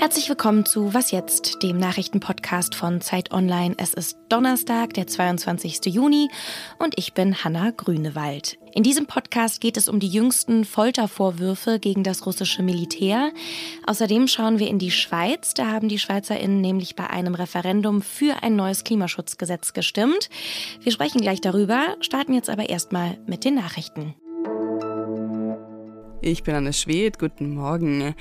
Herzlich willkommen zu Was jetzt, dem Nachrichtenpodcast von Zeit Online. Es ist Donnerstag, der 22. Juni und ich bin Hanna Grünewald. In diesem Podcast geht es um die jüngsten Foltervorwürfe gegen das russische Militär. Außerdem schauen wir in die Schweiz. Da haben die Schweizerinnen nämlich bei einem Referendum für ein neues Klimaschutzgesetz gestimmt. Wir sprechen gleich darüber, starten jetzt aber erstmal mit den Nachrichten. Ich bin Anne Schwed, guten Morgen.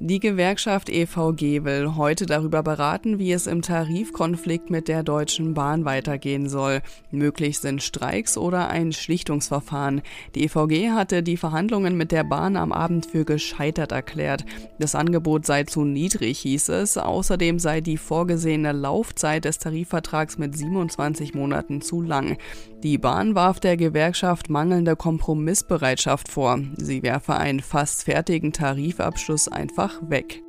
Die Gewerkschaft EVG will heute darüber beraten, wie es im Tarifkonflikt mit der Deutschen Bahn weitergehen soll. Möglich sind Streiks oder ein Schlichtungsverfahren. Die EVG hatte die Verhandlungen mit der Bahn am Abend für gescheitert erklärt. Das Angebot sei zu niedrig, hieß es. Außerdem sei die vorgesehene Laufzeit des Tarifvertrags mit 27 Monaten zu lang. Die Bahn warf der Gewerkschaft mangelnde Kompromissbereitschaft vor. Sie werfe einen fast fertigen Tarifabschluss einfach einfach weg.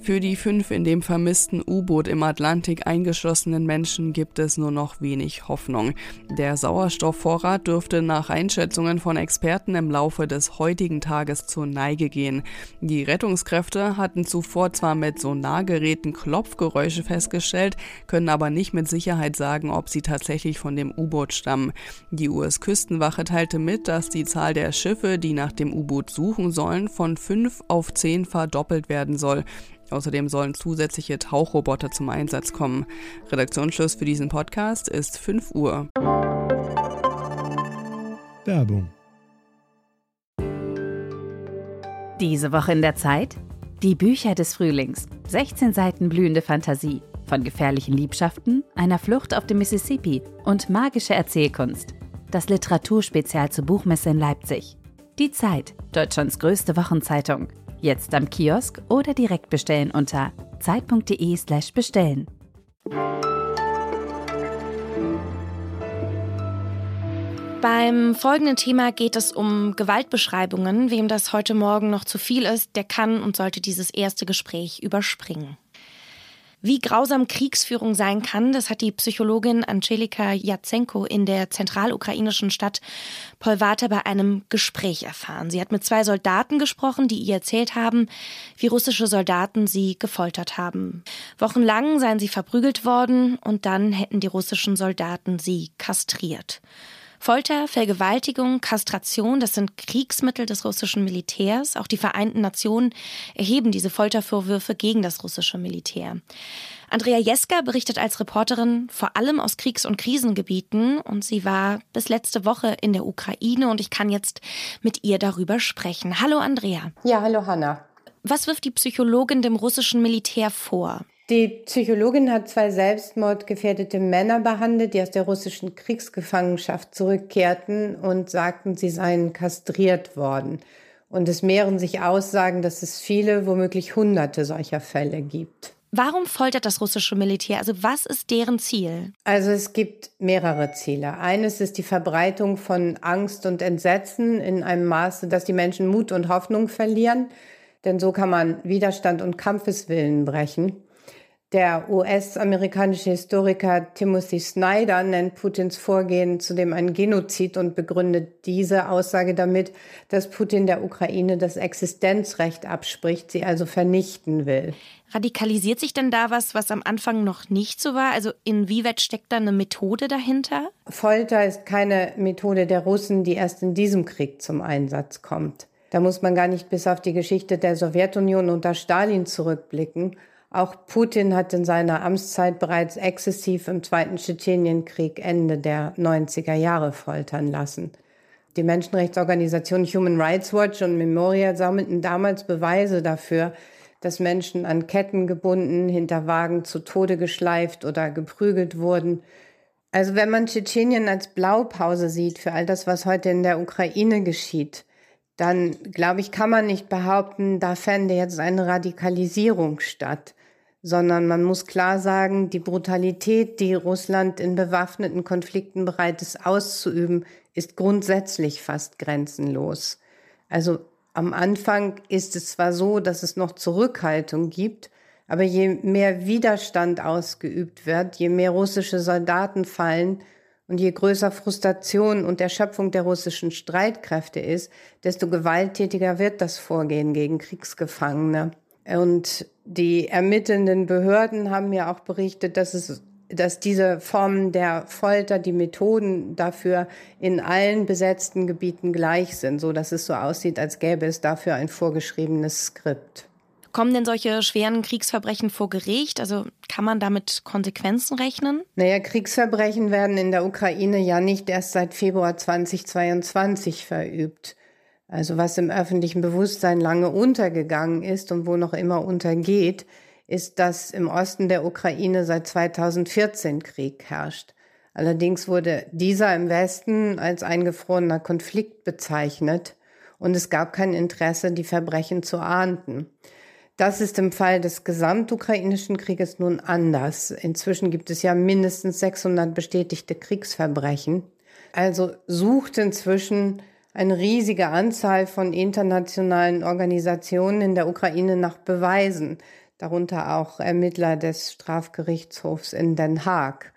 Für die fünf in dem vermissten U-Boot im Atlantik eingeschlossenen Menschen gibt es nur noch wenig Hoffnung. Der Sauerstoffvorrat dürfte nach Einschätzungen von Experten im Laufe des heutigen Tages zur Neige gehen. Die Rettungskräfte hatten zuvor zwar mit Sonargeräten Klopfgeräusche festgestellt, können aber nicht mit Sicherheit sagen, ob sie tatsächlich von dem U-Boot stammen. Die US-Küstenwache teilte mit, dass die Zahl der Schiffe, die nach dem U-Boot suchen sollen, von fünf auf zehn verdoppelt werden soll. Außerdem sollen zusätzliche Tauchroboter zum Einsatz kommen. Redaktionsschluss für diesen Podcast ist 5 Uhr. Werbung. Diese Woche in der Zeit? Die Bücher des Frühlings. 16 Seiten blühende Fantasie. Von gefährlichen Liebschaften, einer Flucht auf dem Mississippi und magische Erzählkunst. Das Literaturspezial zur Buchmesse in Leipzig. Die Zeit, Deutschlands größte Wochenzeitung. Jetzt am Kiosk oder direkt bestellen unter zeit.de/slash bestellen. Beim folgenden Thema geht es um Gewaltbeschreibungen. Wem das heute Morgen noch zu viel ist, der kann und sollte dieses erste Gespräch überspringen. Wie grausam Kriegsführung sein kann, das hat die Psychologin Angelika Jatsenko in der zentralukrainischen Stadt Polvata bei einem Gespräch erfahren. Sie hat mit zwei Soldaten gesprochen, die ihr erzählt haben, wie russische Soldaten sie gefoltert haben. Wochenlang seien sie verprügelt worden und dann hätten die russischen Soldaten sie kastriert. Folter, Vergewaltigung, Kastration, das sind Kriegsmittel des russischen Militärs. Auch die Vereinten Nationen erheben diese Foltervorwürfe gegen das russische Militär. Andrea Jeska berichtet als Reporterin vor allem aus Kriegs- und Krisengebieten und sie war bis letzte Woche in der Ukraine und ich kann jetzt mit ihr darüber sprechen. Hallo Andrea. Ja, hallo Hanna. Was wirft die Psychologin dem russischen Militär vor? Die Psychologin hat zwei selbstmordgefährdete Männer behandelt, die aus der russischen Kriegsgefangenschaft zurückkehrten und sagten, sie seien kastriert worden. Und es mehren sich Aussagen, dass es viele, womöglich hunderte solcher Fälle gibt. Warum foltert das russische Militär? Also was ist deren Ziel? Also es gibt mehrere Ziele. Eines ist die Verbreitung von Angst und Entsetzen in einem Maße, dass die Menschen Mut und Hoffnung verlieren. Denn so kann man Widerstand und Kampfeswillen brechen. Der US-amerikanische Historiker Timothy Snyder nennt Putins Vorgehen zudem ein Genozid und begründet diese Aussage damit, dass Putin der Ukraine das Existenzrecht abspricht, sie also vernichten will. Radikalisiert sich denn da was, was am Anfang noch nicht so war? Also inwieweit steckt da eine Methode dahinter? Folter ist keine Methode der Russen, die erst in diesem Krieg zum Einsatz kommt. Da muss man gar nicht bis auf die Geschichte der Sowjetunion unter Stalin zurückblicken auch Putin hat in seiner Amtszeit bereits exzessiv im Zweiten Tschetschenienkrieg Ende der 90er Jahre foltern lassen. Die Menschenrechtsorganisation Human Rights Watch und Memorial sammelten damals Beweise dafür, dass Menschen an Ketten gebunden, hinter Wagen zu Tode geschleift oder geprügelt wurden. Also wenn man Tschetschenien als Blaupause sieht für all das, was heute in der Ukraine geschieht, dann glaube ich, kann man nicht behaupten, da fände jetzt eine Radikalisierung statt sondern man muss klar sagen, die Brutalität, die Russland in bewaffneten Konflikten bereit ist auszuüben, ist grundsätzlich fast grenzenlos. Also am Anfang ist es zwar so, dass es noch Zurückhaltung gibt, aber je mehr Widerstand ausgeübt wird, je mehr russische Soldaten fallen und je größer Frustration und Erschöpfung der russischen Streitkräfte ist, desto gewalttätiger wird das Vorgehen gegen Kriegsgefangene. Und die ermittelnden Behörden haben mir auch berichtet, dass es dass diese Formen der Folter, die Methoden dafür in allen besetzten Gebieten gleich sind, so dass es so aussieht, als gäbe es dafür ein vorgeschriebenes Skript. Kommen denn solche schweren Kriegsverbrechen vor Gericht? Also kann man damit Konsequenzen rechnen? Naja, Kriegsverbrechen werden in der Ukraine ja nicht erst seit Februar 2022 verübt. Also was im öffentlichen Bewusstsein lange untergegangen ist und wo noch immer untergeht, ist, dass im Osten der Ukraine seit 2014 Krieg herrscht. Allerdings wurde dieser im Westen als eingefrorener Konflikt bezeichnet und es gab kein Interesse, die Verbrechen zu ahnden. Das ist im Fall des gesamtukrainischen Krieges nun anders. Inzwischen gibt es ja mindestens 600 bestätigte Kriegsverbrechen. Also sucht inzwischen eine riesige Anzahl von internationalen Organisationen in der Ukraine nach Beweisen, darunter auch Ermittler des Strafgerichtshofs in Den Haag.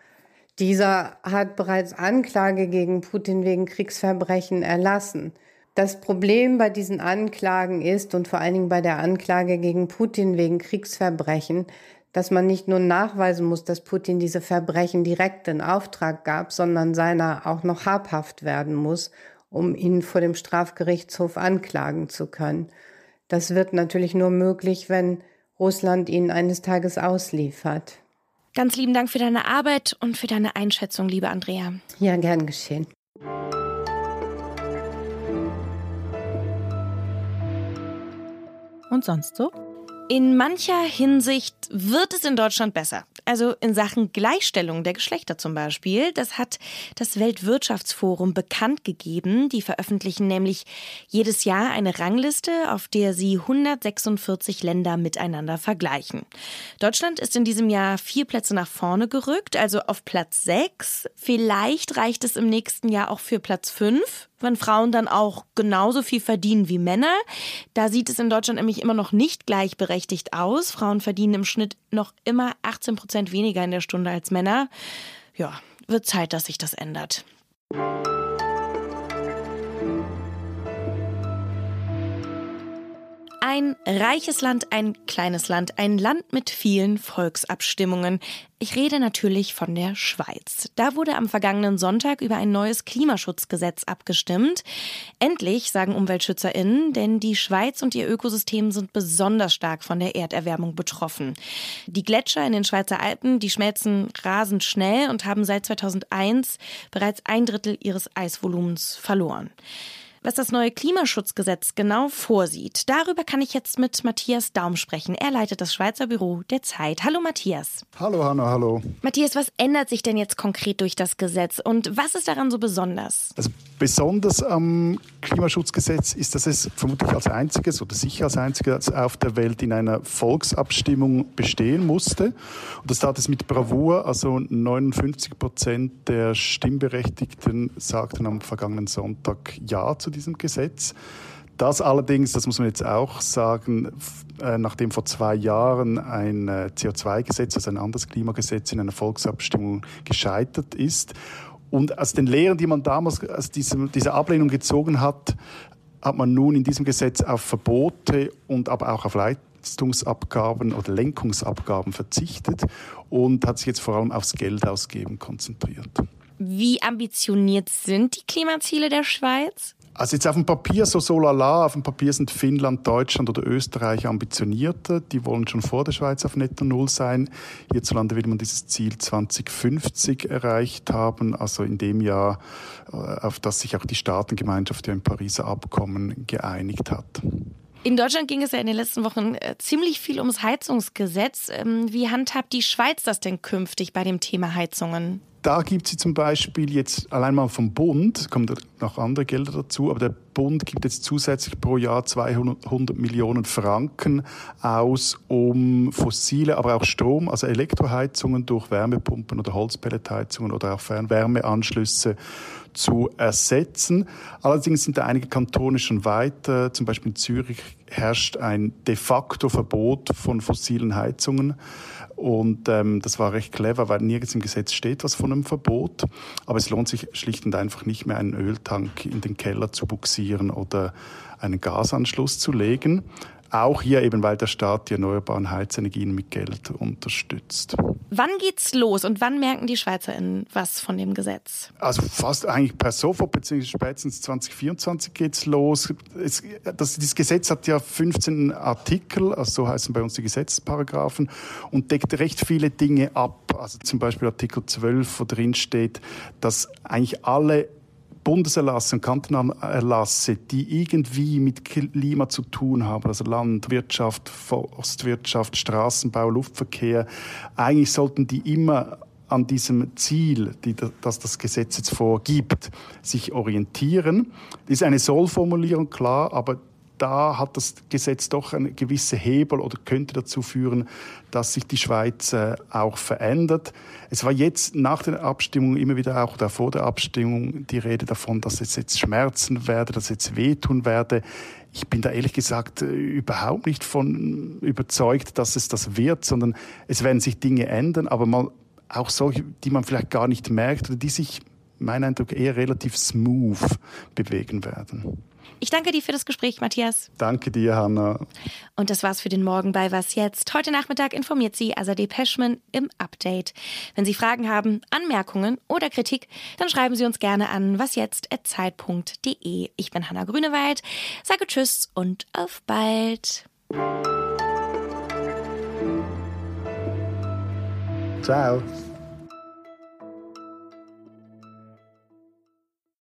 Dieser hat bereits Anklage gegen Putin wegen Kriegsverbrechen erlassen. Das Problem bei diesen Anklagen ist und vor allen Dingen bei der Anklage gegen Putin wegen Kriegsverbrechen, dass man nicht nur nachweisen muss, dass Putin diese Verbrechen direkt in Auftrag gab, sondern seiner auch noch habhaft werden muss, um ihn vor dem Strafgerichtshof anklagen zu können. Das wird natürlich nur möglich, wenn Russland ihn eines Tages ausliefert. Ganz lieben Dank für deine Arbeit und für deine Einschätzung, liebe Andrea. Ja, gern geschehen. Und sonst so? In mancher Hinsicht wird es in Deutschland besser. Also in Sachen Gleichstellung der Geschlechter zum Beispiel. Das hat das Weltwirtschaftsforum bekannt gegeben. Die veröffentlichen nämlich jedes Jahr eine Rangliste, auf der sie 146 Länder miteinander vergleichen. Deutschland ist in diesem Jahr vier Plätze nach vorne gerückt, also auf Platz sechs. Vielleicht reicht es im nächsten Jahr auch für Platz fünf wenn Frauen dann auch genauso viel verdienen wie Männer. Da sieht es in Deutschland nämlich immer noch nicht gleichberechtigt aus. Frauen verdienen im Schnitt noch immer 18 Prozent weniger in der Stunde als Männer. Ja, wird Zeit, dass sich das ändert. Ein reiches Land, ein kleines Land, ein Land mit vielen Volksabstimmungen. Ich rede natürlich von der Schweiz. Da wurde am vergangenen Sonntag über ein neues Klimaschutzgesetz abgestimmt. Endlich, sagen UmweltschützerInnen, denn die Schweiz und ihr Ökosystem sind besonders stark von der Erderwärmung betroffen. Die Gletscher in den Schweizer Alpen, die schmelzen rasend schnell und haben seit 2001 bereits ein Drittel ihres Eisvolumens verloren was das neue Klimaschutzgesetz genau vorsieht. Darüber kann ich jetzt mit Matthias Daum sprechen. Er leitet das Schweizer Büro der Zeit. Hallo Matthias. Hallo Hanna, hallo. Matthias, was ändert sich denn jetzt konkret durch das Gesetz und was ist daran so besonders? Also besonders am Klimaschutzgesetz ist, dass es vermutlich als einziges oder sicher als einziges auf der Welt in einer Volksabstimmung bestehen musste. Und das tat es mit Bravour. Also 59 Prozent der Stimmberechtigten sagten am vergangenen Sonntag Ja zu diesem Gesetz. Das allerdings, das muss man jetzt auch sagen, äh, nachdem vor zwei Jahren ein äh, CO2-Gesetz, also ein anderes Klimagesetz in einer Volksabstimmung gescheitert ist. Und aus den Lehren, die man damals aus diesem, dieser Ablehnung gezogen hat, hat man nun in diesem Gesetz auf Verbote und aber auch auf Leistungsabgaben oder Lenkungsabgaben verzichtet und hat sich jetzt vor allem aufs Geld ausgeben konzentriert. Wie ambitioniert sind die Klimaziele der Schweiz? Also jetzt auf dem Papier so so lala, auf dem Papier sind Finnland, Deutschland oder Österreich ambitionierter. Die wollen schon vor der Schweiz auf Netto Null sein. Hierzulande will man dieses Ziel 2050 erreicht haben, also in dem Jahr, äh, auf das sich auch die Staatengemeinschaft im Pariser Abkommen geeinigt hat. In Deutschland ging es ja in den letzten Wochen äh, ziemlich viel ums Heizungsgesetz. Ähm, wie handhabt die Schweiz das denn künftig bei dem Thema Heizungen? Da gibt sie zum Beispiel jetzt allein mal vom Bund, kommen noch andere Gelder dazu, aber der Bund gibt jetzt zusätzlich pro Jahr 200 Millionen Franken aus, um fossile, aber auch Strom, also Elektroheizungen durch Wärmepumpen oder Holzpelletheizungen oder auch Fernwärmeanschlüsse zu ersetzen. Allerdings sind da einige Kantone schon weiter. Zum Beispiel in Zürich herrscht ein de facto Verbot von fossilen Heizungen. Und ähm, das war recht clever, weil nirgends im Gesetz steht was von einem Verbot. Aber es lohnt sich schlicht und einfach nicht mehr, einen Öltank in den Keller zu buxieren oder einen Gasanschluss zu legen. Auch hier eben, weil der Staat die erneuerbaren Heizenergien mit Geld unterstützt. Wann geht's los und wann merken die SchweizerInnen was von dem Gesetz? Also fast eigentlich per sofort, beziehungsweise spätestens 2024 geht's los. Es, das, dieses Gesetz hat ja 15 Artikel, also so heißen bei uns die Gesetzesparagraphen, und deckt recht viele Dinge ab. Also zum Beispiel Artikel 12, wo drin steht, dass eigentlich alle Bundeserlasse und Kantonalerlasse, die irgendwie mit Klima zu tun haben, also Landwirtschaft, Forstwirtschaft, Straßenbau, Luftverkehr, eigentlich sollten die immer an diesem Ziel, die, das das Gesetz jetzt vorgibt, sich orientieren. Das ist eine Sollformulierung, klar, aber da hat das Gesetz doch eine gewisse Hebel oder könnte dazu führen, dass sich die Schweiz äh, auch verändert. Es war jetzt nach der Abstimmung immer wieder auch oder vor der Abstimmung die Rede davon, dass es jetzt schmerzen werde, dass es jetzt wehtun werde. Ich bin da ehrlich gesagt äh, überhaupt nicht von überzeugt, dass es das wird, sondern es werden sich Dinge ändern, aber mal auch solche, die man vielleicht gar nicht merkt oder die sich, mein Eindruck, eher relativ smooth bewegen werden. Ich danke dir für das Gespräch, Matthias. Danke dir, Hanna. Und das war's für den Morgen bei Was Jetzt. Heute Nachmittag informiert Sie Azadeh Peschman im Update. Wenn Sie Fragen haben, Anmerkungen oder Kritik, dann schreiben Sie uns gerne an wasjetzt.zeit.de. Ich bin Hanna Grünewald, sage Tschüss und auf bald. Ciao.